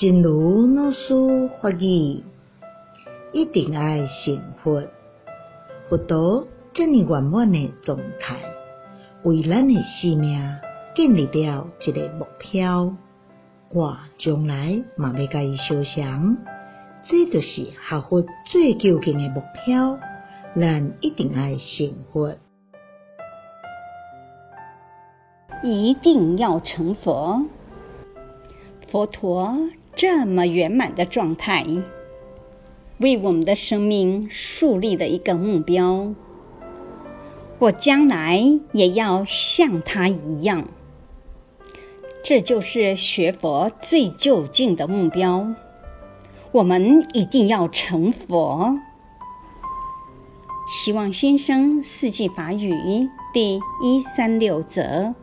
真如老师法语，一定爱成佛。佛陀这么圆满的状态，为咱的生命建立了一个目标。我将来嘛要甲伊相像，这就是学佛最究竟的目标。咱一定爱成佛，一定要成佛。佛陀这么圆满的状态，为我们的生命树立了一个目标。我将来也要像他一样，这就是学佛最究竟的目标。我们一定要成佛。希望先生四季法语第一三六则。